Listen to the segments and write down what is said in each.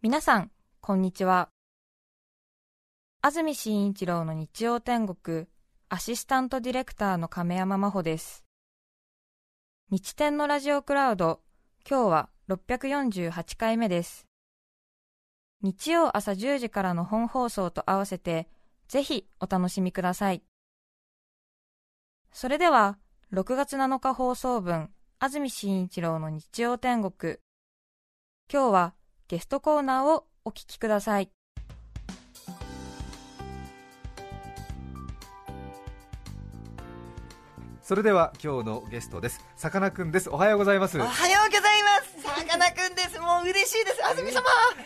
皆さん、こんにちは。安住紳一郎の日曜天国、アシスタントディレクターの亀山真帆です。日天のラジオクラウド、今日は648回目です。日曜朝10時からの本放送と合わせて、ぜひお楽しみください。それでは、6月7日放送分、安住紳一郎の日曜天国。今日はゲストコーナーをお聞きください。それでは今日のゲストですさかなクンですおはようございますおはようございます。さかなクンです。もう嬉しいです。安住様。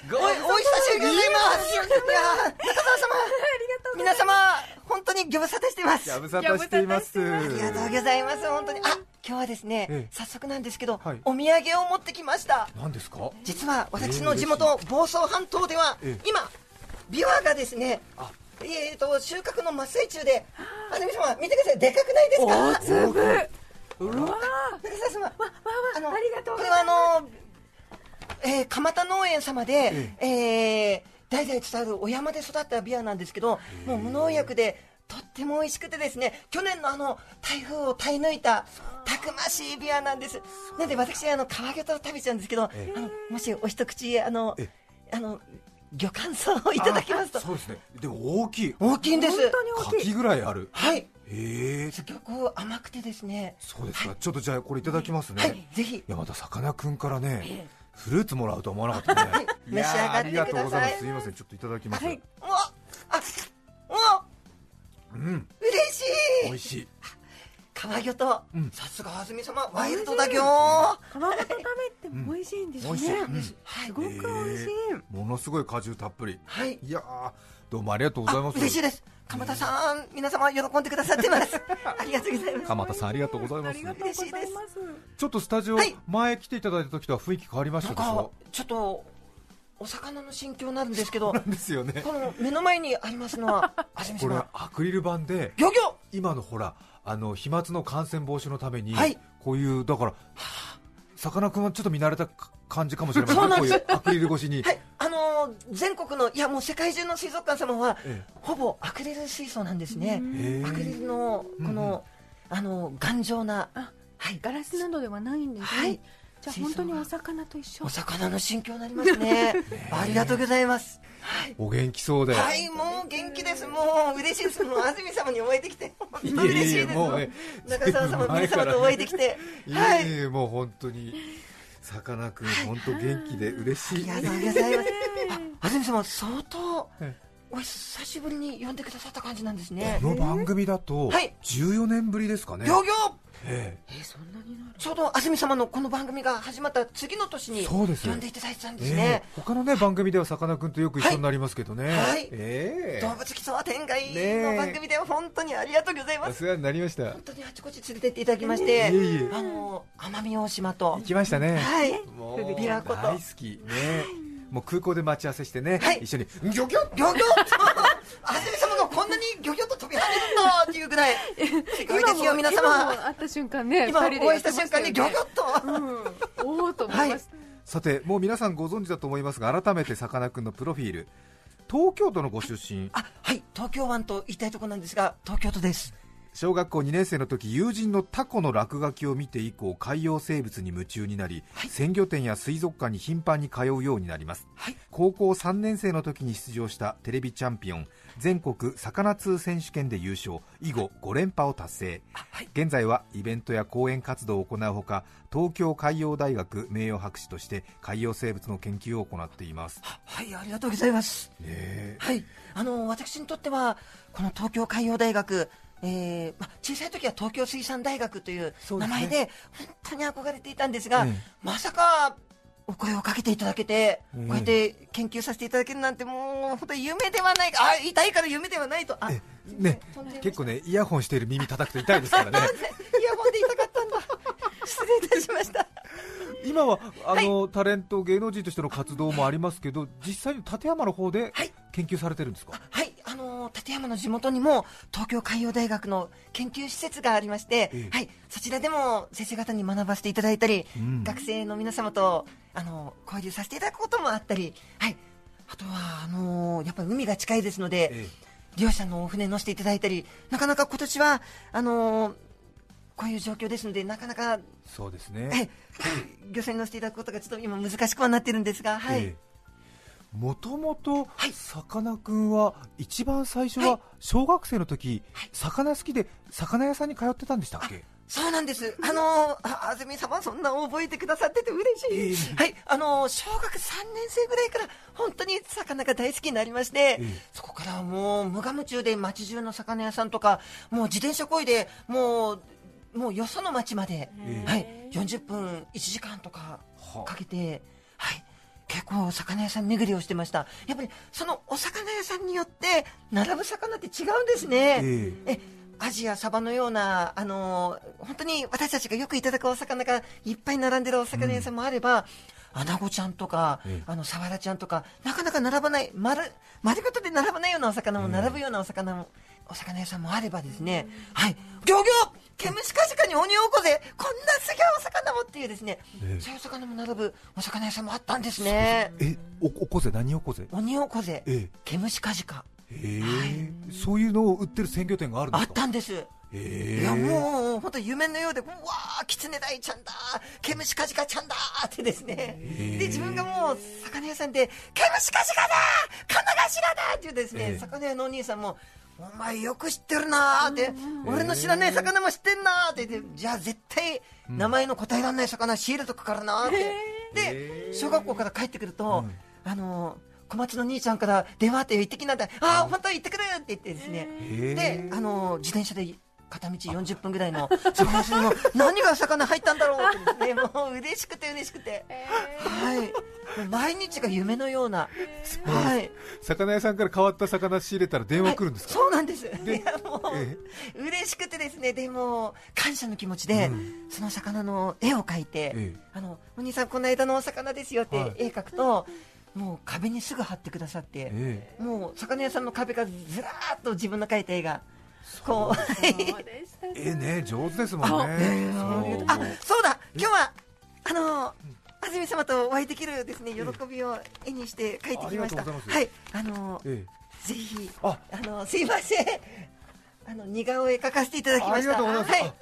ごおい、お久しぶりでございます。いや、中澤様。皆様、本当にご無沙汰してます。やぶさたしていますありがとうございます。本当に。あ、今日はですね、ええ早速なんですけど、はいお土産を持ってきました。何ですか？実は私の地元、房総半島では、ええ今、ビワがですねあ、えーと、収穫の真っ最中で、安住様、見てください。でかくないですか？大粒うわ中澤様、あのありがとうこれはあの、えー、蒲田農園様で、えー代々伝わるお山で育ったビアなんですけど、もう無農薬で、とっても美味しくてですね、去年のあの、台風を耐え抜いた、たくましいビアなんです。なんで私、あの、皮ギョと食べちゃうんですけど、えあの、もしお一口、あのえ、あの、魚感想をいただきますと。あ、そうですね。でも大きい。大きいんです。柿ぐらいある。はい。へえすごく甘くてですね、そうですか。ちょっとじゃあこれいただきますね、はい、ぜひ。い、やまたさかなクンからね、フルーツもらうとは思わなかったね、召し上がってください。ありがとうございます。すいません。ちょっといただきます、はい。う。わあ、う。わうん。嬉しい。美味しい皮ギョと、うん。さすが安住様ワイルドだぎょー皮ごと食べても美味しいんです美味しい、ね。うんすごく美味しい。ものすごい果汁たっぷり。はい。いやーどうもありがとうございます。嬉しいです。鎌田さん皆様喜んでくださってます。ありがとうございます。鎌田さんありがとうございます。ありがとうございます。ちょっとスタジオ、はい。前来ていただいた時とは雰囲気変わりましたでしょ？ちょっとお魚の心境になるんですけどですよね。この目の前にありますのは 安住これ様アクリル板でギョギョ！今のほらあの飛沫の感染防止のために、はい。こういうだからさかなクンはちょっと見慣れた感じかもしれません。そうなんです。こういうアクリル越しに、はい。あのー全国のいやもう世界中の水族館様はえほぼアクリル水槽なんですね。アクリルのこの、あの頑丈なあはい。ガラスなどではないんですね。はい。じゃあ本当にお魚と一緒。お。魚の心境になりますね。ありがとうございます。はいお元気そうで、はい、もう元気です。もう嬉しいです。もう安住様にお会いできて、本当嬉しいです。もうね中澤様、皆様とお会いできて、いはい。えいえもう本当にさかなクン本当元気で嬉しい、ありがとうございます。あ、安住様、相当え、お久しぶりに呼んでくださった感じなんですねこ。の番組だとはい14年ぶりですかね、ギョギョええ。そんなになる？ちょうど安住様のこの番組が始まった次の年にそうです。呼んでいただいてたんえですね。ええ。他のね番組ではさかなクンとよく一緒になりますけどね、はい。ええ。動物基礎は天外の番組では本当にありがとうございます。お世話になりました。本当にあちこち連れてっていただきましいて、あの、奄美大島と。行、きましたね、はい。もう琵琶湖と。大好き。ねもう空港で待ち合わせしてね、はい。一緒にギョギョギョギョ安住様がこんなにギョギョと飛び跳ねるんだっていうぐらい すごいですよ皆今も様会った瞬間ね。今お会いした瞬間にギョギョっとョ。うん。おおと思いました。さてもう皆さんご存知だと思いますが改めてさかなクンのプロフィール東京都のご出身あはい東京湾と言いたいところなんですが東京都です小学校2年生の時友人のタコの落書きを見て以降海洋生物に夢中になり、はい。鮮魚店や水族館に頻繁に通うようになりますはい。高校3年生の時に出場したテレビチャンピオン全国魚通選手権で優勝以後5連覇を達成。あはい。現在はイベントや講演活動を行うほか東京海洋大学名誉博士として海洋生物の研究を行っています、あはいありがとうございます。ねえ。はい。あの私にとってはこの東京海洋大学えーま、小さい時は東京水産大学という名前で本当に憧れていたんですが、ええ。まさかお声をかけていただけて、ええ。こうやって研究させていただけるなんてもう本当に夢ではないあ痛いから夢ではないと。あえね結構ねイヤホンしている耳叩くと痛いですからね。イヤホンで痛かったんだ。失礼いたしました。今はあの、タレント芸能人としての活動もありますけど実際に立山の方ではい。研究されてるんですか、はい、あのー立山の地元にも東京海洋大学の研究施設がありまして、ええ。はい、そちらでも先生方に学ばせていただいたり、うん。学生の皆様と、あのー交流させていただくこともあったり、はい、あとはあのーやっぱり海が近いですので、え漁師さんのお船乗せていただいたりなかなか今年はあのーこういう状況ですのでなかなか、そうですね。え漁船に乗せていただくことがちょっと今難しくはなってるんですがはい、もともとはい。さかなクンは一番最初は小学生の時、はい。魚好きで魚屋さんに通ってたんでしたっけ？そうなんです。あのー、あ安住様そんな覚えてくださってて嬉しい。ええ。はい、あのー小学3年生ぐらいから本当に魚が大好きになりまして、ええ。そこからもう無我夢中で街中の魚屋さんとか、もう自転車こいで、もう、もうよその町まで、ええ。はい、40分、1時間とかはかけて、はい、結構魚屋さん巡りをしてました。やっぱりそのお魚屋さんによって並ぶ魚って違うんですね。ええ。アジやサバのような、あのー本当に私たちがよくいただくお魚がいっぱい並んでるお魚屋さんもあれば、アナゴちゃんとか、ええ。あのサワラちゃんとかなかなか並ばない丸丸ごとで並ばないようなお魚も並ぶようなお魚も、お魚屋さんもあればですね、はい。ギョギョ毛虫カジカに鬼おこぜ。こんなすげえお魚もっていうですね、ええ。そういうお魚も並ぶお魚屋さんもあったんですね。えおおこぜ。何おこぜ？鬼おこぜ。え毛虫カジカ。え。えそういうのを売ってる鮮魚店があるんであっすかたんです。ええ。いやもう本当夢のようでうわーキツネダイちゃんだ。毛虫カジカちゃんだってですね。で自分がもう魚屋さんで毛虫カジカだ金頭だっていうですね、ええ。魚屋のお兄さんもお前よく知ってるなーって、俺の知らない魚も知ってんなーって。言って、じゃあ絶対名前の答えられない魚仕入れとくからなーって。で、小学校から帰ってくると、あのー、小松の兄ちゃんから電話あって行ってきなんだ。ああ、本当行ってくるって言ってですね。へで、あのー、自転車で片道40分ぐらいの魚屋さんの何が魚入ったんだろうってね、もう嬉しくて嬉しくて。はい。毎日が夢のような。はい。魚屋さんから変わった魚仕入れたら電話来るんですか、そうなんです。でいやもう、え嬉しくてですね、でも感謝の気持ちで、うんその魚の絵を描いて、ええあのお兄さんこの間のお魚ですよっはいて絵描くと、もう壁にすぐ貼ってくださって、えもう魚屋さんの壁がずらーっと自分の描いた絵が。こう。ええね上手ですもんね。そう。あそうだ。今日はあの安住様とお会いできるですね。喜びを絵にして描いてきました。はい。あのえぜひあ。あのすいません。あの似顔絵描かせていただきました。ありがとうございます、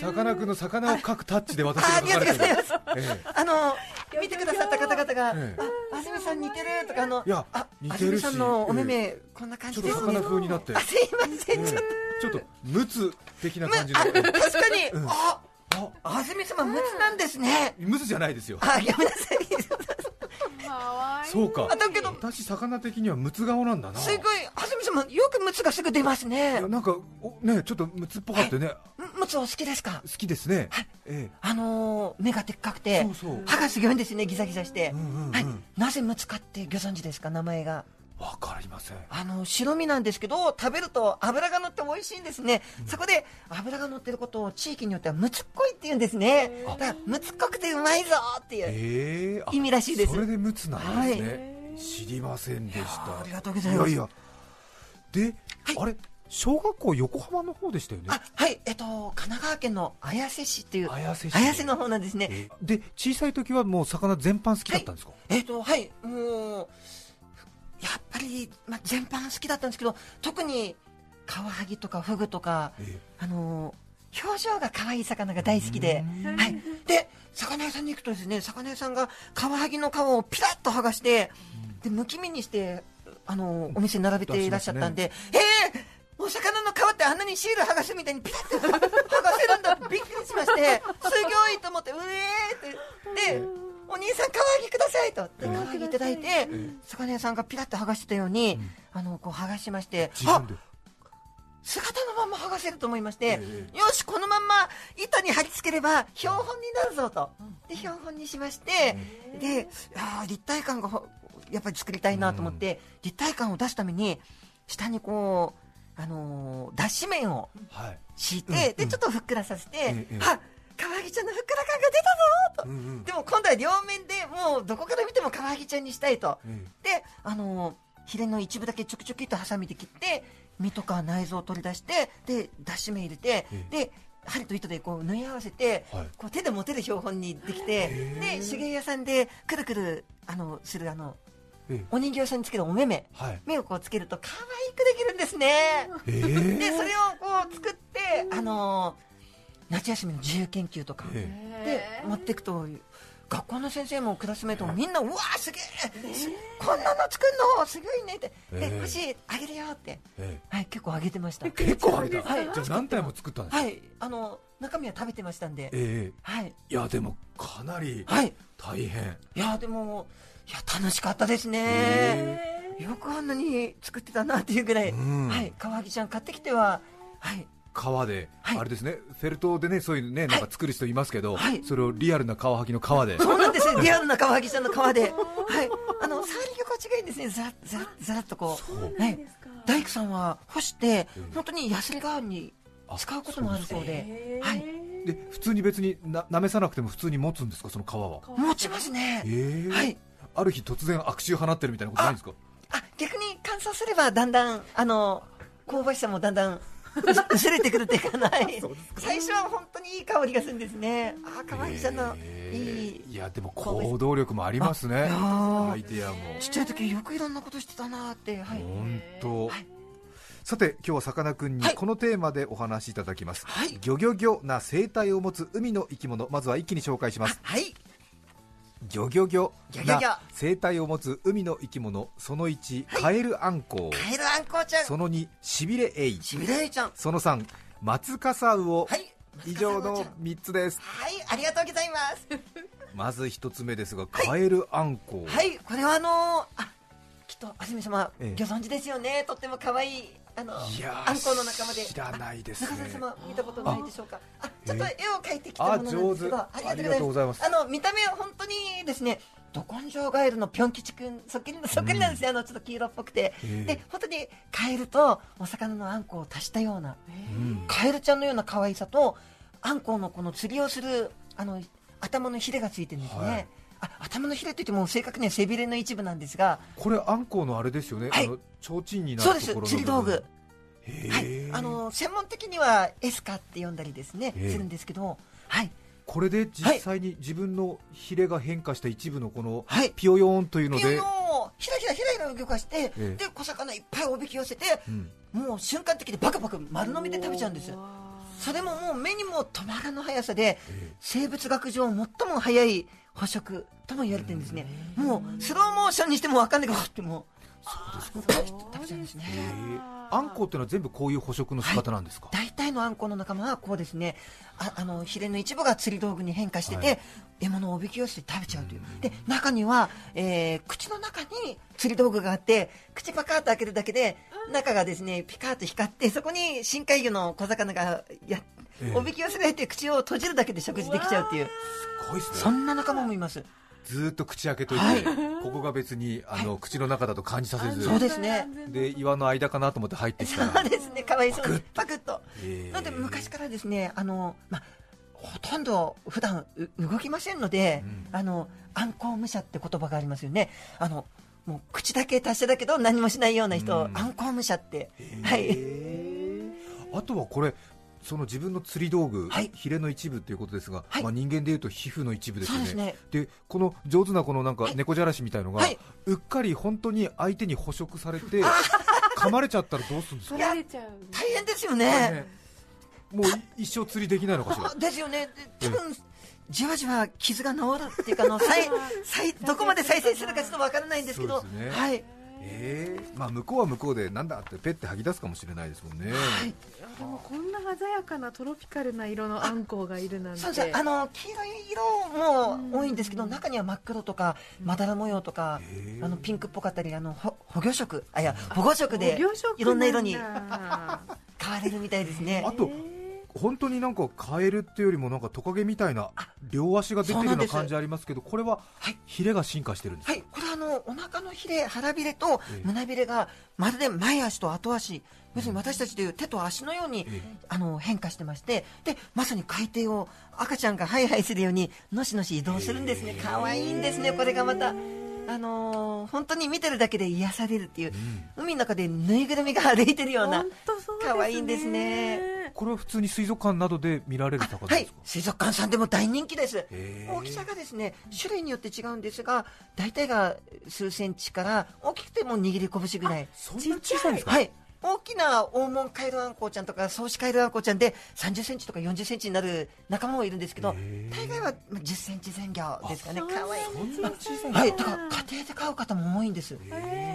さかなクンの魚を描くタッチで私がが描かれてる。あの見てくださった方々が、ええ。あ安住さん似てるとかあのいやあ似てるし。安住さんのお目目、こんな感ちょじで。すねっと魚風になって。あすいません、ええちょっとちょっとムツ的な感じのあ確かに、うん。ああ安住様ムツなんですね、ムツじゃないですよ。あごめんなさいそうか。あだけど私魚的にはムツ顔なんだな。すごい安住様よくムツがすぐ出ますいねやなんかおねちょっとムツっぽかってねツお好きですか？好きですね。えあのー目がでっかくてそうそう。歯がすごいんですねギザギザして、うんうんうん。はい、なぜムツかってご存知ですか？名前が。えわかりません。あの白身なんですけど食べると脂が乗って美味しいんですね、そこで脂が乗ってることを地域によってはムツっこいって言うんですね。だからムツっこくてうまいぞっていう、意味らしいです。それでムツなんですね、知りませんでした。ありがとうございます。いやいや。で、あれ？小学校横浜の方でしたよね？あはいえっと神奈川県の綾瀬市っていう綾瀬市。綾瀬の方なんですね、えで小さい時はもう魚全般好きだったんですか、えっ、と、はい、もう、やっぱり、まあ、全般好きだったんですけど、特に、カワハギとかフグとか、えあのー表情が可愛い魚が大好きで、はい。で、魚屋さんに行くとですね、魚屋さんがカワハギの皮をピラッと剥がして、で、むき身にして、あのーお店に並べていらっしゃったんで、ええお魚の皮ってあんなにシール剥がすみたいにピラッて剥がせるんだびっくりしまして、すごいと思って、うえーって、で、お兄さん、カワハギくださいと。で、カワハギいただいて、魚屋さんがピラッと剥がしてたように、あの、こう剥がしまして、姿のまま剥がせると思いまして、えよし、このまんま板に貼り付ければ標本になるぞと。で、標本にしまして、で、あー立体感がほやっぱり作りたいなと思って、立体感を出すために、下にこう、あのー脱脂面をはい。敷いて、うんうん。で、ちょっとふっくらさせて、ええあ、カワハギちゃんのふっくら感が出たぞと。うんうん。でも今度は両面でもうどこから見てもカワハギちゃんにしたいと。えで、あのーヒレの一部だけちょきちょきっとハサミで切って、身とか内臓を取り出して、で、脱脂面入れて、えで、針と糸でこう縫い合わせて、はい。こう手で持てる標本にできて、で、手芸屋さんでくるくる、あの、するあの、ええお人形さんにつけるお目目、はい。目をこうつけると可愛くできですね。え。ーで、それをこう作って、あのー夏休みの自由研究とか。え。で持っていくと、学校の先生もクラスメートもみんな、うわーすげえすこんなの作るの？すごいねって、ええ。で、欲しい、あげるよって、え。はい、結構あげてました。結構あげた、はい。じゃあ何体も作ったんですか、はい、あの、中身は食べてましたんで、えはい、えいやでもかなりはい。大変、いや、でも、いや、楽しかったですね。へよくあんなに作ってたなっていうぐらい、うん。はい、カワハギちゃん買ってきては、はい、革で、はい。あれですねフェルトでねそういうねなんか作る人いますけど、はい。それをリアルなカワハギの革で。そうなんです。ね、リアルなカワハギちゃんの皮で、はい、あの、触り心地がいいんですね、ざざざらっとこう、はい、大工さんは干して、本当にヤスリ代わりに使うこともあるそうで、はい、で普通に別にな舐めさなくても普通に持つんですかその革は。持ちますね。え。えはい。ある日突然悪臭放ってるみたいなことないんですか？乾燥すればだんだん、あの、香ばしさもだんだん、う 薄れてくるっていうかない。最初は本当にいい香りがするんですね。あ、かわいいさんの、えいい。えいやでも行動力もありますね。アイデアも。ちっちゃい時よくいろんなことしてたなって、はい。本当、はい。さて今日はさかなクンにはい。このテーマでお話しいただきます、はい。ギョギョギョな生態を持つ海の生き物。まずは一気に紹介します。はい。ギョギョギョな生態を持つ海の生き物その1、カエルアンコウ。カエルアンコウちゃん。その2しびれエイ。しびれいちゃん。その3松カサウオ、はい。以上の松笠ちゃん。3つです。はい、ありがとうございます。まず1つ目ですがカエルアンコウ、はい、これはあのー、あ、きっと安住様、ええ。ご存知ですよね。とっても可愛いあのいやーアンコウの仲間で。知らないですね。中澤様見たことないでしょうか？あ、ちょっと絵を描いてきたあものなんですけど、上手。ありがとうございます。あの見た目は本当にですね。ど根性ガエルのぴょん吉くんそっくりそっくりなんですね、あのちょっと黄色っぽくて、で本当にカエルとお魚のあんこを足したようなうん。カエルちゃんのような可愛さとあんこうのこの釣りをするあの頭のヒレがついてるんですね、はい。あ頭のヒレといっても正確には背びれの一部なんですが。これアンコウのあれですよね、はい。あの提灯になそうです。釣り道具。へはい。え、あの専門的にはエスカって呼んだりですね、ええ。するんですけどはい。これで実際に自分のヒレが変化した一部のこのはい。ピヨヨーンというので、ピヨヨンをひらひらひらひら動かして、ええ。で小魚いっぱいおびき寄せてうん。もう瞬間的にバクバク丸飲みで食べちゃうんですそれももう目にも止まらぬ速さでえ。生物学上最も速い捕食とも言われてるんですね。もうスローモーションにしても分かんないけどってもう食べちゃうんですね。えアンコウっていうのは全部こういう捕食の仕方なんですか、大体のあんこうの仲間はこうですね。ああのヒレの一部が釣り道具に変化してて、はい。獲物をおびき寄せて食べちゃうという。で中には、えー口の中に釣り道具があって口パカーッと開けるだけで中がですねピカーッと光ってそこに深海魚の小魚がや、ええおびき寄せられて口を閉じるだけで食事できちゃうっていう。すごいですそねんな仲間もいます。ずーっと口開けといて、はい。ここが別にあの、口の中だと感じさせず。そうですね。で岩の間かなと思って入ってきたら。そうですね。かわいそうにパクッと。えーなので昔からですねあの、まあ、ほとんど普段う動きませんので、うん。あの暗号武者って言葉がありますよね。あのもう口だけ達者だけど何もしないような人、うん。暗号武者って、へはい。ーあとはこれその自分の釣り道具、はい。ヒレの一部ということですが、はい。まあ、人間でいうと皮膚の一部ですよね。ね。でこの上手なこのなんかはい。猫じゃらしみたいのが、はい。うっかり本当に相手に捕食されて噛まれちゃったらどうするんですか？取られちゃう。大変ですよね。ねもうい一生釣りできないのかしら？あ ですよね。で多分じわじわ傷が治るっていうかあの再再どこまで再生するかちょっとわからないんですけどそうですね。はいえーまあ、向こうは向こうでなんだってペッて吐き出すかもしれないですもんね、はい。でもこんな鮮やかなトロピカルな色のあんこうがいるなんて。そうですあの黄色い色も多いんですけど中には真っ黒とかまだら模様とかへー。あのピンクっぽかったりあのほ保護色あいや保護色でいろんな色に変われるみたいですね。あと本当になんかカエルっていうよりもなんかトカゲみたいな両足が出てるような感じありますけどこれははい。ヒレが進化してるんですか、はいこれあのお腹のひれ腹びれとええ。胸びれがまるで前足と後足要するに私たちでいう手と足のように、えあの変化してましてでまさに海底を赤ちゃんがハイハイするようにのしのし移動するんですね。可愛いんですねこれがまたあのー本当に見てるだけで癒されるっていう、うん。海の中でぬいぐるみが歩いてるような可愛いんですね。これは普通に水族館などで見られる魚はいですか、水族館さんでも大人気です。大きさがですね、種類によって違うんですが、大体が数センチから、大きくても握り拳ぐらい。そんな小さいんですか、はい。大きな黄門カエルアンコウちゃんとか、ソウシカエルアンコウちゃんで30センチとか40センチになる仲間もいるんですけど大概はまあ10センチ前後ですかね。かわいい。はい。ですか家庭で飼う方も多いんです。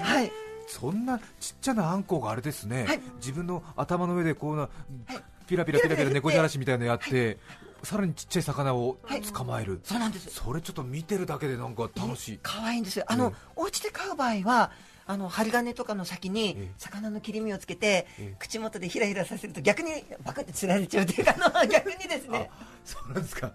はい。そんなちっちゃなあんこがあれですね、はい自分の頭の上でこうな、はいピラピラピラピラ猫じゃらしみたいなのやって、さらにちっちゃい魚をはい捕まえる、そうなんです。それちょっと見てるだけでなんか楽しい、可愛いんですよ。あの、うんお家で飼う場合は、あの針金とかの先えにえ魚の切り身をつけて、ええ。口元でひらひらさせると逆にバクって釣られちゃうというか あの逆にですね。そうなんですか。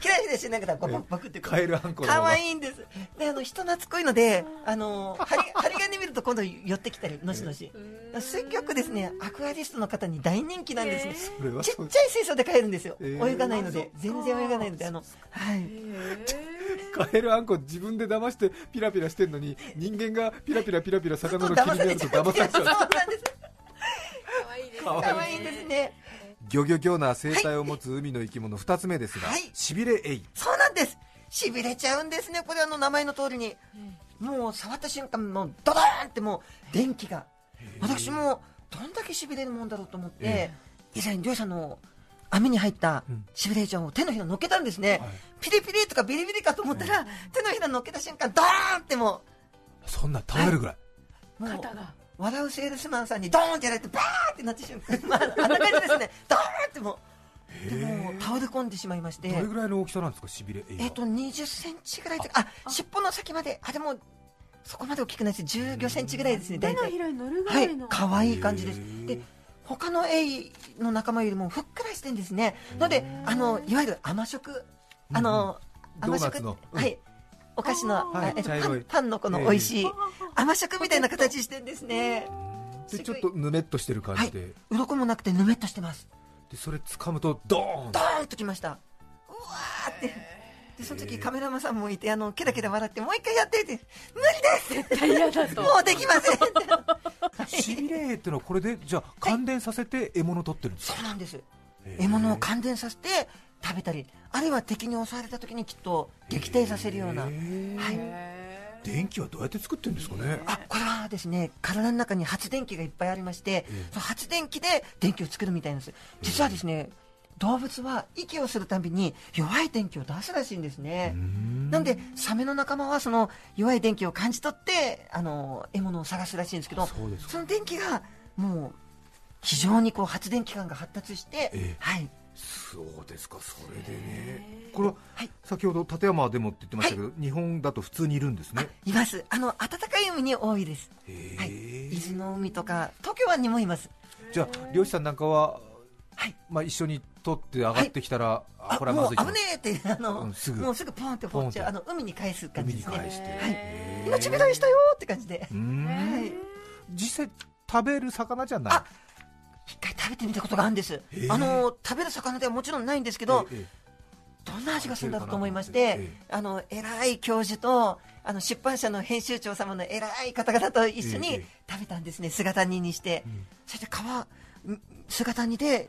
ひらひらしながらバクバクってカエルあんこの方可が愛いんです。であの人懐っこいのであの針針金見ると今度寄ってきたりのしのし。すっごくですねアクアリストの方に大人気なんですね、ちっちゃい水槽で飼えるんですよ、ええ。泳がないので全然泳がないのであのはい カエルあんこ自分で騙してピラピラしてんのに人間がピラピラピラピラ魚の切り身やると騙されちゃう。なんです。かわ可愛いんですね。ギョギョギョな生態を持つ海の生き物2つ目ですが、はい。しびれエイ。そうなんです。しびれちゃうんですねこれあの名前の通りに、もう触った瞬間もうドドーンってもう電気が。私もどんだけしびれるもんだろうと思って、え。以前漁師さんの網に入ったうん。しびれちゃんを手のひら乗っけたんですね、はい。ピリピリとかビリビリかと思ったら、手のひら乗っけた瞬間ドーンってもそんな倒れるぐらい、うもう肩が。笑うセールスマンさんにドーンってやられてバーってなってしまう、ま あ、あんな感じですね。ドーンってもう。でも倒れ込んでしまいまして。どれぐらいの大きさなんですかしびれエイはえっ、と、20センチぐらいとか、あ、尻尾の先まで、あ、でも、そこまで大きくないです。15センチぐらいですね、大体。手のひらに乗るぐはいらい。の、、可愛い感じです。で、他のエイの仲間よりもふっくらしてんですね。ので、あの、いわゆる甘食、あの、甘食はい。お菓子の、あーあえっと茶色いパンパンのこの美味しい、甘食みたいな形してんですね。でちょっとぬめっとしてる感はいじで,、。鱗もなくてぬめっとしてます。でそれ掴むとドーンドーンときました。うわーって。で、その時カメラマンさんもいて、あの、ケラケラ笑って、もう一回やってって、無理です絶対嫌だともうできませんって。しびれってのはこれでじゃあ感電させて獲物取ってるんですか、そうなんです。獲物を感電させて食べたり、あるいは敵に襲われた時にきっと撃退させるような。はい。電気はどうやって作ってるんですかね、あ、これはですね、体の中に発電機がいっぱいありまして、ええその発電機で電気を作るみたいなんです。実はですね、動物は息をするたびに弱い電気を出すらしいんですね。なんで、サメの仲間はその弱い電気を感じ取って、あの、獲物を探すらしいんですけど、その電気がもう、非常にこう発電機関が発達して、ええはい。そうですかそれでねこれははい先ほど立山でもって言ってましたけど、日本だと普通にいるんですねいます。あの、暖かい海に多いです。へはい。え、伊豆の海とか、東京湾にもいます。じゃあ漁師さんなんかは、はい。まあ、一緒に取って上がってきたら、あこれはまずいともう危ねえって、あの、うんすぐ。もうすぐポンって放っちゃう。あポンの、海に返す感じですね。はい。今、ちびらいしたよって感じで。はい。実際食べる魚じゃない。あ一回食べてみたことがあるんです。え。あの、食べる魚ではもちろんないんですけど、えどんな味がするんだろうと思いましえて。え、あの、偉い教授と、あの、出版社の編集長様の偉い方々と一緒にええ食べたんですね、姿煮にして。ん。そして皮、ん姿煮で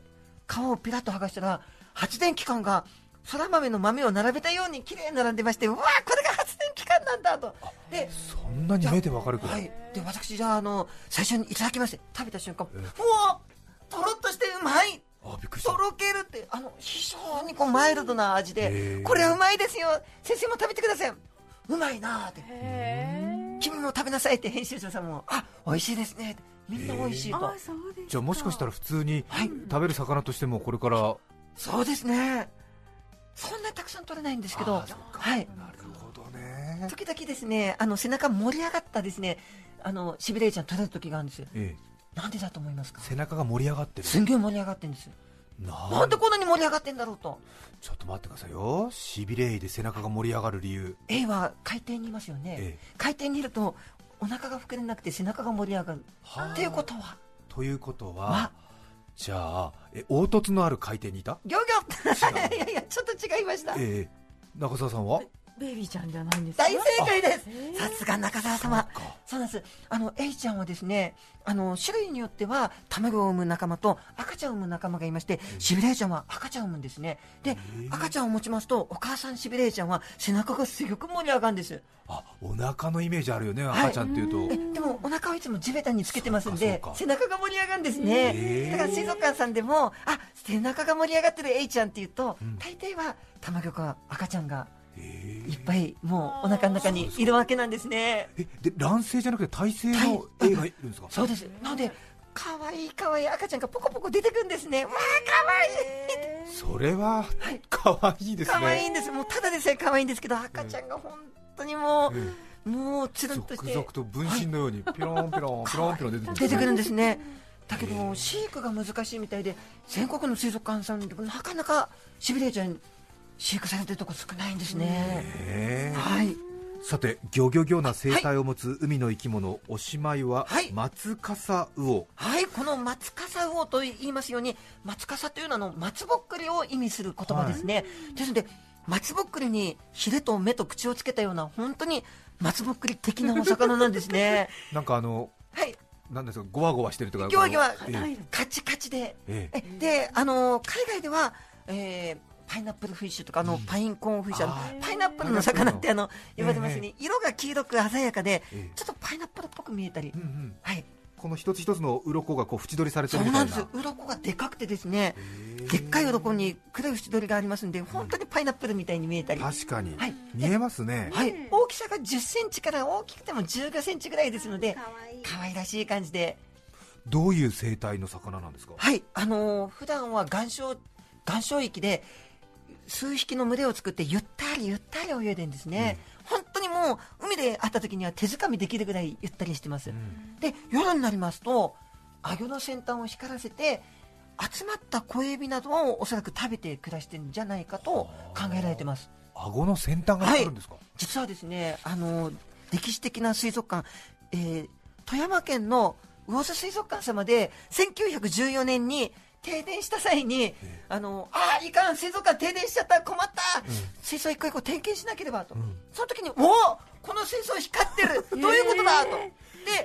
皮をピラッと剥がしたら、発電機関が、そら豆の豆を並べたように綺麗に並んでまして、うわーこれが発電機関なんだと。で、そんなに目でわかるくら、はいい。で、私じゃあ、あの、最初にいただきまして、食べた瞬間、ええうわとろっとしてうまいあびっくりしたとろけるって、あの、非常にこうマイルドな味へでー、これはうまいですよ先生も食べてください。うまいなーって。へ君も食べなさいって編集長さんも、あ、美味しいですね。みんな美味しいと。じゃあもしかしたら普通にはい。食べる魚としてもこれからそうですね。そんなにたくさん取れないんですけど、はい。なるほどね。時々ですね、あの、背中盛り上がったですね、あの、しびれいちゃん取れる時があるんですよ。ええ。なんでだと思いますか？背中が盛り上がってる。すんげえ盛り上がってるんですよ。ななんでこんなに盛り上がってんだろうと。ちょっと待ってくださいよ。しびれいで背中が盛り上がる理由。A は海底にいますよね、ええ。海底にいるとお腹が膨れなくて背中が盛り上がる。はあ。っていうことは。ということはわじゃあえ凹凸のある海底にいた？ギョギョ いやいやちょっと違いました。ええ。中澤さんは？ベイビーちゃんじゃないんです大正解です。えー。さすが中澤様。そうなんです。あのエイちゃんはですねあの種類によっては卵を産む仲間と赤ちゃんを産む仲間がいましてシビレイちゃんは赤ちゃんを産むんですね。で赤ちゃんを持ちますとお母さんシビレイちゃんは背中がすごく盛り上がるんです。あお腹のイメージあるよねはい。赤ちゃんっていうと、えでもお腹をいつも地べたにつけてますんで背中が盛り上がるんですへねー。だから水族館さんでもあ背中が盛り上がってるエイちゃんっていうと、うん。大抵は卵か赤ちゃんがへいっぱいもうお腹の中にいるわけなんですね。えで卵性じゃなくて胎生の絵がいるんですかそうです。なので可愛い可愛い赤ちゃんがポコポコ出てくるんですね。わあ可愛いそれははい。可愛いですね。可愛いんです。もうただでさえ可愛いんですけど赤ちゃんが本当にもう、うん。もうつるんとして。続々と分身のようにピロンピロンピロンピロン出てくるね。出てくるんですね。だけど飼育が難しいみたいで全国の水族館さんでもなかなかシビレイちゃん飼育されてるとこ少ないんですね。はい。さてギョギョギョな生態を持つ海の生き物、おしまいははい。マツカサウオはい、この松笠魚と言いますように、松笠というのはあの松ぼっくりを意味する言葉ですね。ですので、松ぼっくりにヒレと目と口をつけたような、本当に松ぼっくり的なお魚なんですね。なんかあのはい、なんですかゴワゴワしてるとかギョワギョワええ。カチカチで。ええ。えで、あの、海外では、えーパイナップルフィッシュとか、あの、パインコーンフィッシュ、あのパイナップルの魚ってあの、ええ言われてますよね。色が黄色く鮮やかでええ、ちょっとパイナップルっぽく見えたり。うんう。ん。はい。この一つ一つの鱗がこう縁取りされてそるみたいな。うなんです。鱗がでかくてですね、でっかい鱗に黒い縁取りがありますんで、本当にパイナップルみたいに見えたり、は確かに、はい。見えますね、い、大きさが10センチから大きくても15センチぐらいですので、可愛らしい感じで、どういう生態の魚なんですか？はい、あのー普段は岩礁岩礁域で数匹の群れを作ってゆったりゆったり泳いでるんですね、本当にもう海で会った時には手づかみできるぐらいゆったりしてます、うん。で夜になりますとアギョの先端を光らせて集まった小エビなどをおそらく食べて暮らしてるんじゃないかと考えられてます。顎の先端が光るんですか、実はですねあの歴史的な水族館、えー富山県の魚津水族館様で1914年に停電した際に、あのあーいかん水族館停電しちゃった困った、水槽一個一個点検しなければと、ん。その時におおこの水槽光ってる。どういうことだ？と。で、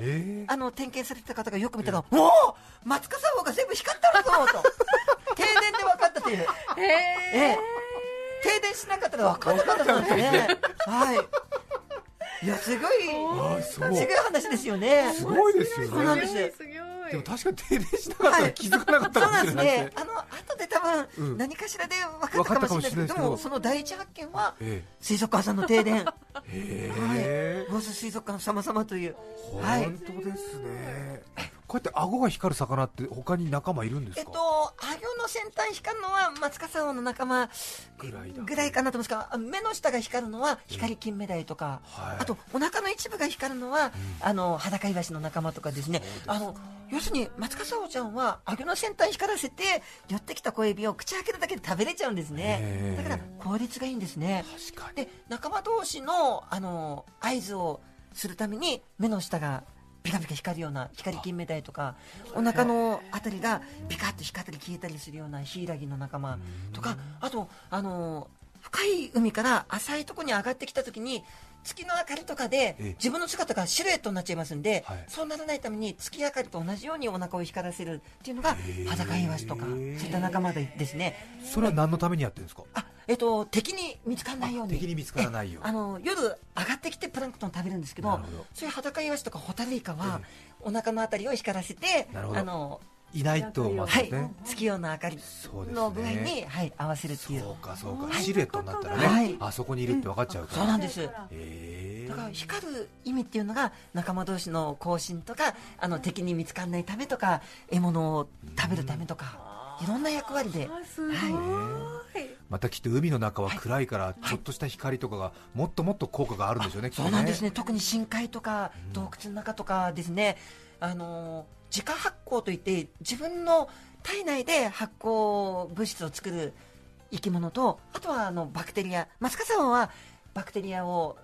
えーあの点検されてた方がよく見たら、おお松笠魚が全部光ってるぞと。停電で分かったという。ええ。停電しなかったら分かんなかったそうですね。はい。いや、すごい、あすそう。ごい話ですよね。すごいですよね。そうなんですでも確かに停電しなかったはいら気づかなかったかもしれないですね。あの、後で多分、うん。何かしらで分かったかもしれないですけど、分かったかもしれないですけど。でも、その第一発見は、え水族館さんの停電、え。へえ魚津水族館様々という。はい。本当ですねこうやって顎が光る魚って他に仲間いるんですか？えっと、アギョの先端光るのは松笠魚の仲間ぐらいだ。ぐらいかなと思いますが、目の下が光るのは光金目鯛とか、はい。あとお腹の一部が光るのは、あの裸イワシの仲間とかですね。あの要するに松笠魚ちゃんはアギョの先端光らせて寄ってきた小エビを口開けるだけで食べれちゃうんですね。だから効率がいいんですね。確かに。で仲間同士のあの合図をするために目の下がピカピカ光るような光金目鯛とかお腹のあたりがピカッと光ったり消えたりするようなヒイラギの仲間とかあとあの深い海から浅いところに上がってきた時に月の明かりとかでええ。自分の姿がシルエットになっちゃいますんで、はい。そうならないために月明かりと同じようにお腹を光らせるっていうのが裸イワシとかそういった仲間ですね。それは何のためにやってるんですか？あえっと敵に見つからないように。敵に見つからないよ あの夜上がってきてプランクトン食べるんですけどそういう裸イワシとかホタルイカはえお腹のあたりを光らせてあのいないとまずはい。ね、月夜の明かりそうですね。の具合に、はい、合わせるっていう。そうかそうか、はい。シルエットになったらね、はい。あそこにいるって分かっちゃうから、そうなんです。へえだから光る意味っていうのが仲間同士の交信とかあの敵に見つからないためとか獲物を食べるためとかいろんな役割で。あすごい、またきっと海の中は暗いから、ちょっとした光とかがもっともっと効果があるんでしょうね、そうなんですね。特に深海とか洞窟の中とかですね、あの自家発酵といって自分の体内で発酵物質を作る生き物とあとはあのバクテリアマスカサゴはバクテリアを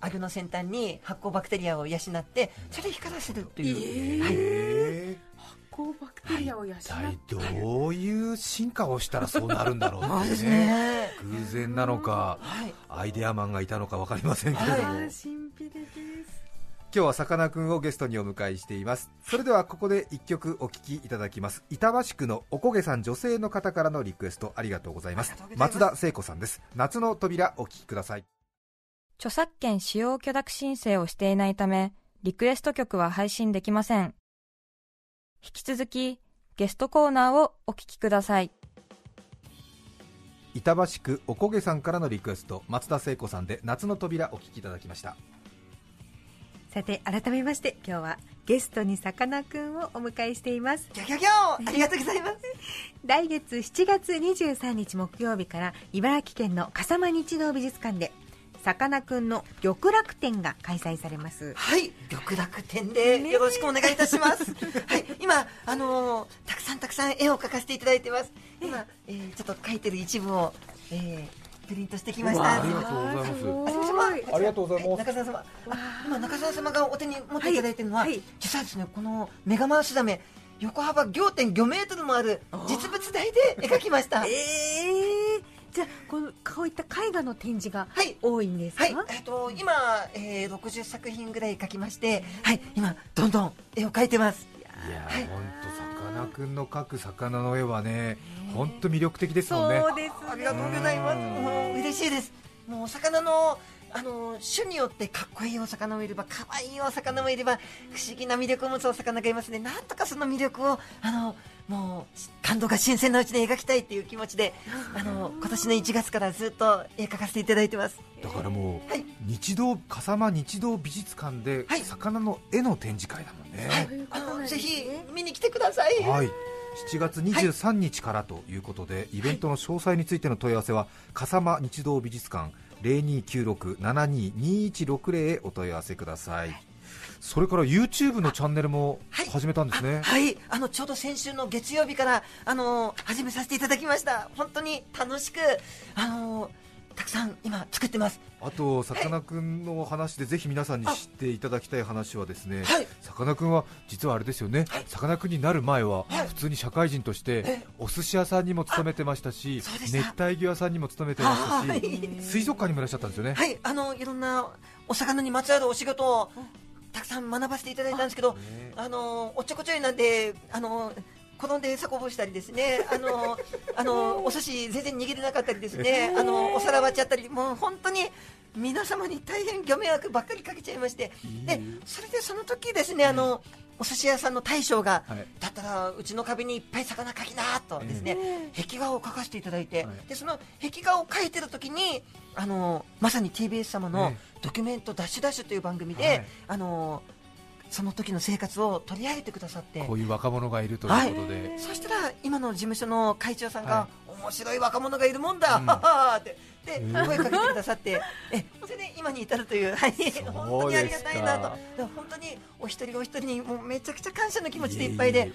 アギョの先端に発酵バクテリアを養ってそれで光らせるという、はい。え発酵バクテリアを養っ一体どういう進化をしたらそうなるんだろうそうですってね。ね偶然なのかはい。アイデアマンがいたのか分かりませんけれども、はい。神秘的です今日はさかなクンをゲストにお迎えしています。それではここで一曲お聴きいただきます。板橋区のおこげさん女性の方からのリクエストありがとうございます。松田聖子さんです。夏の扉お聴きください。著作権使用許諾申請をしていないため、リクエスト曲は配信できません。引き続き、ゲストコーナーをお聞きください。板橋区おこげさんからのリクエスト松田聖子さんで夏の扉お聴きいただきましたさて改めまして今日はゲストにさかなクンをお迎えしていますギャギャギャーありがとうございます 来月7月23日木曜日から茨城県の笠間日動美術館でさかなクンの玉楽展が開催されますはい、玉楽展でよろしくお願いいたします。はい、今、あのーたくさんたくさん絵を描かせていただいてます。今、えー、ちょっと描いてる一部を、えー、プリントしてきました。ありがとうございます。ありがとうございます。中澤様、あ今中澤様がお手に持っていただいてるのは、はいはい。実はですね、このメガマウスザメ、横幅5.5メートルもある実物大で描きました。えー、じゃあこのこういった絵画の展示がはい。多いんですか、はい、えっ、と今、えー、60作品ぐらい描きまして、はい、今どんどん絵を描いてます。いやはいー本当さかなクンの描く魚の絵はね本当魅力的ですもんねそうですねありがとうございます。うんもう嬉しいです。もうお魚のあの種によってかっこいいお魚もいれば可愛いお魚もいれば不思議な魅力を持つお魚がいますね。なんとかその魅力をあのもう感動が新鮮なうちに描きたいっていう気持ちであの今年の1月からずっと絵描かせていただいてます。だからもう、はい。日動笠間日動美術館ではい。魚の絵の展示会だもんね、はい。あのぜひ見に来てください。はい、7月23日からということで、イベントの詳細についての問い合わせは笠間日動美術館0296-722160へお問い合わせくださいそれから YouTube のチャンネルもはい。始めたんですね、はい、あのちょうど先週の月曜日からあの始めさせていただきました。本当に楽しくあのたくさん今作ってます。あとさかなクンの話でぜひ皆さんに知っていただきたい話はですねはい。さかなクンは実はあれですよね。さかなクンになる前ははい。普通に社会人としてえお寿司屋さんにも勤めてましたし熱帯魚屋さんにも勤めてましたはしい。水族館にもいらっしゃったんですよね。はい、あのいろんなお魚にまつわるお仕事をたくさん学ばせていただいたんですけど、ね。あのおっちょこちょいなんであの転んで餌こぼしたりですね、あの あのお寿司全然握れなかったりですね、あのお皿割っちゃったり、もう本当に皆様に大変ご迷惑ばっかりかけちゃいまして、でそれでその時ですね、あのお寿司屋さんの大将が、はいだったらうちの壁にいっぱい魚描きなとですね、壁画を描かせていただいて、はい。でその壁画を描いてる時にあのまさに TBS 様のねドキュメントダッシュダッシュという番組で、はい。あのその時の生活を取り上げてくださってこういう若者がいるということで、そしたら今の事務所の会長さんが、は面白い若者がいるもんだ、うん。ははって声かけてくださってえそれで今に至るという、はい、本当にありがたいなと。本当にお一人お一人にもうめちゃくちゃ感謝の気持ちでいっぱいで。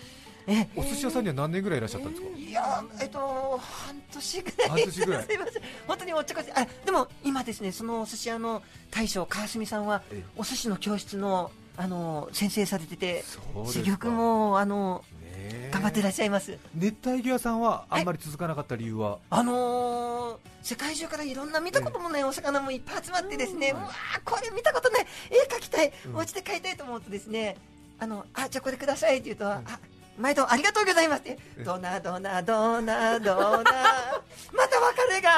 えお寿司屋さんには何年ぐらいいらっしゃったんですか？いやえっと半年ぐらい。半年ぐらい。すいません。本当におっちょこちあでも今ですねそのお寿司屋の大将川澄さんはええ。お寿司の教室のあの先生されてて珠玉もあの頑張ってらっしゃいます。熱帯魚屋さんはあんまり続かなかった理由は、あのー世界中からいろんな見たこともないお魚もいっぱい集まってですね、うわーこれ見たことない。絵描きたい、うん。お家で描いたいと思うとですねあのあじゃあこれくださいって言うと、あ毎度ありがとうございますって。えドナドナドナドナ。また別れが。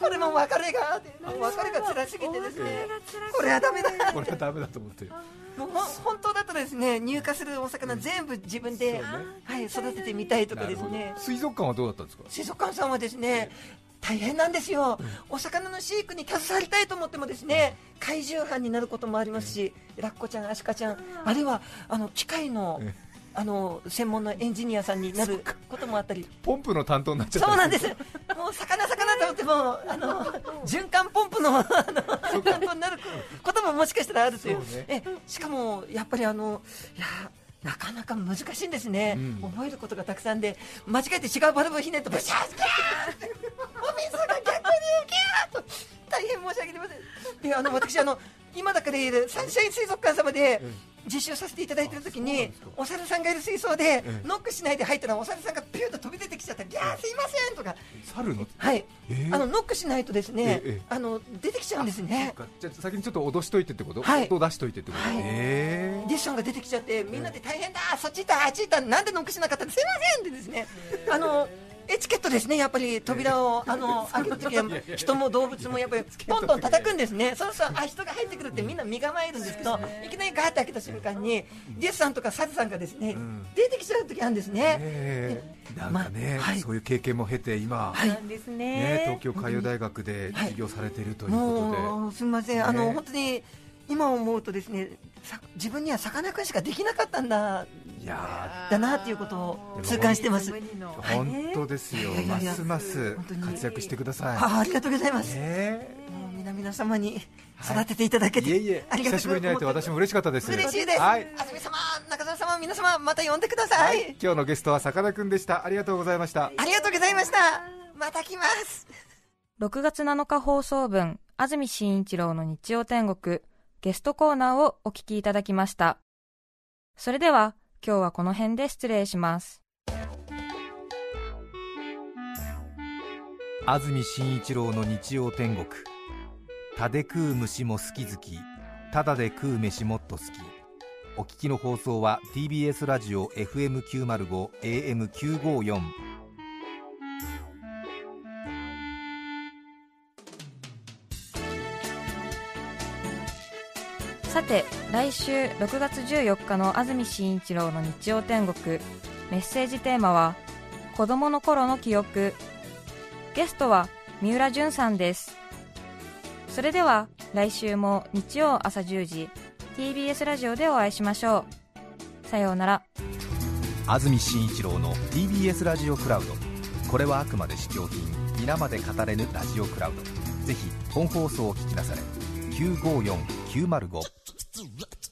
これも別れが。別れが辛すぎてですね。これはダメだ。これはダメだと思って もう本当だったらですね入荷するお魚全部自分で、はい、育ててみたいとかですね。水族館はどうだったんですか？水族館さんはですね大変なんですよ、お魚の飼育に携わりたいと思ってもですね怪獣犯になることもありますし、ラッコちゃん、アシカちゃん、あるいはあの機械のえあの専門のエンジニアさんになることもあったり、ポンプの担当になっちゃった。そうなんです、もう魚、魚と思ってもあの循環ポンプのあの担当になることももしかしたらあるという、そうね。えしかもやっぱりあのいやなかなか難しいんですね、うん。覚えることがたくさんで間違えて違うバルブをひねるとブシャーギャーお水が逆にギャーッと大変申し訳ありません。であの私あの今だからいるサンシャイン水族館様でえ実習させていただいてる時にお猿さんがいる水槽でええノックしないで入ったらお猿さんがピューッと飛び出てきちゃった。ら「ギャーすいません」とか。猿のはい。えー。あのノックしないとですねええあの出てきちゃうんですね。じゃあ先にちょっと脅しといてってこと、はい。出しといてってこと、はディッションが出てきちゃってみんなで大変だそっち行ったあっち行ったなんでノックしなかったの？すいませんってですね。あのエチケットですねやっぱり扉をあの開けるときは 人も動物もやっぱりトントン叩くんですね。そうするとあ人が入ってくるってみんな身構えるんですけどいきなりガーッて開けた瞬間にディスさんとかサルさんがですねん。出てきちゃう時あるんですね。え。ーなんかね、まはい。そういう経験も経て今、ね。ね、東京海洋大学で授業されているということで、すみません、あのね本当に今思うとですねさ自分にはさかなクンしかできなかったんだだなっていうことを痛感してます。ー本当ですよ、いやいやますます活躍してください。あありがとうございます。ねもう皆々様に育てていただけて、いえいえ、ありがとう久しぶりに会えて私も嬉しかったです。嬉しいです。はい、あずみ様、中澤様、皆様また呼んでくださ。はいい、今日のゲストはさかなクンでした。ありがとうございました。ありがとうございました。また来ます。6月7日放送分、安住紳一郎の日曜天国、ゲストコーナーをお聞きいただきました。それでは、今日はこの辺で失礼します。安住紳一郎の日曜天国。たで食う虫も好き好きただで食う飯もっと好き。お聞きの放送は TBS ラジオ FM905 AM954 さて、来週6月14日の安住紳一郎の日曜天国、メッセージテーマは、子供の頃の記憶。ゲストは三浦淳さんです。それでは、来週も日曜朝10時、TBS ラジオでお会いしましょう。さようなら。安住紳一郎の TBS ラジオクラウドこれはあくまで試供品皆まで語れぬラジオクラウドぜひ本放送を聞きなされ954905滋滋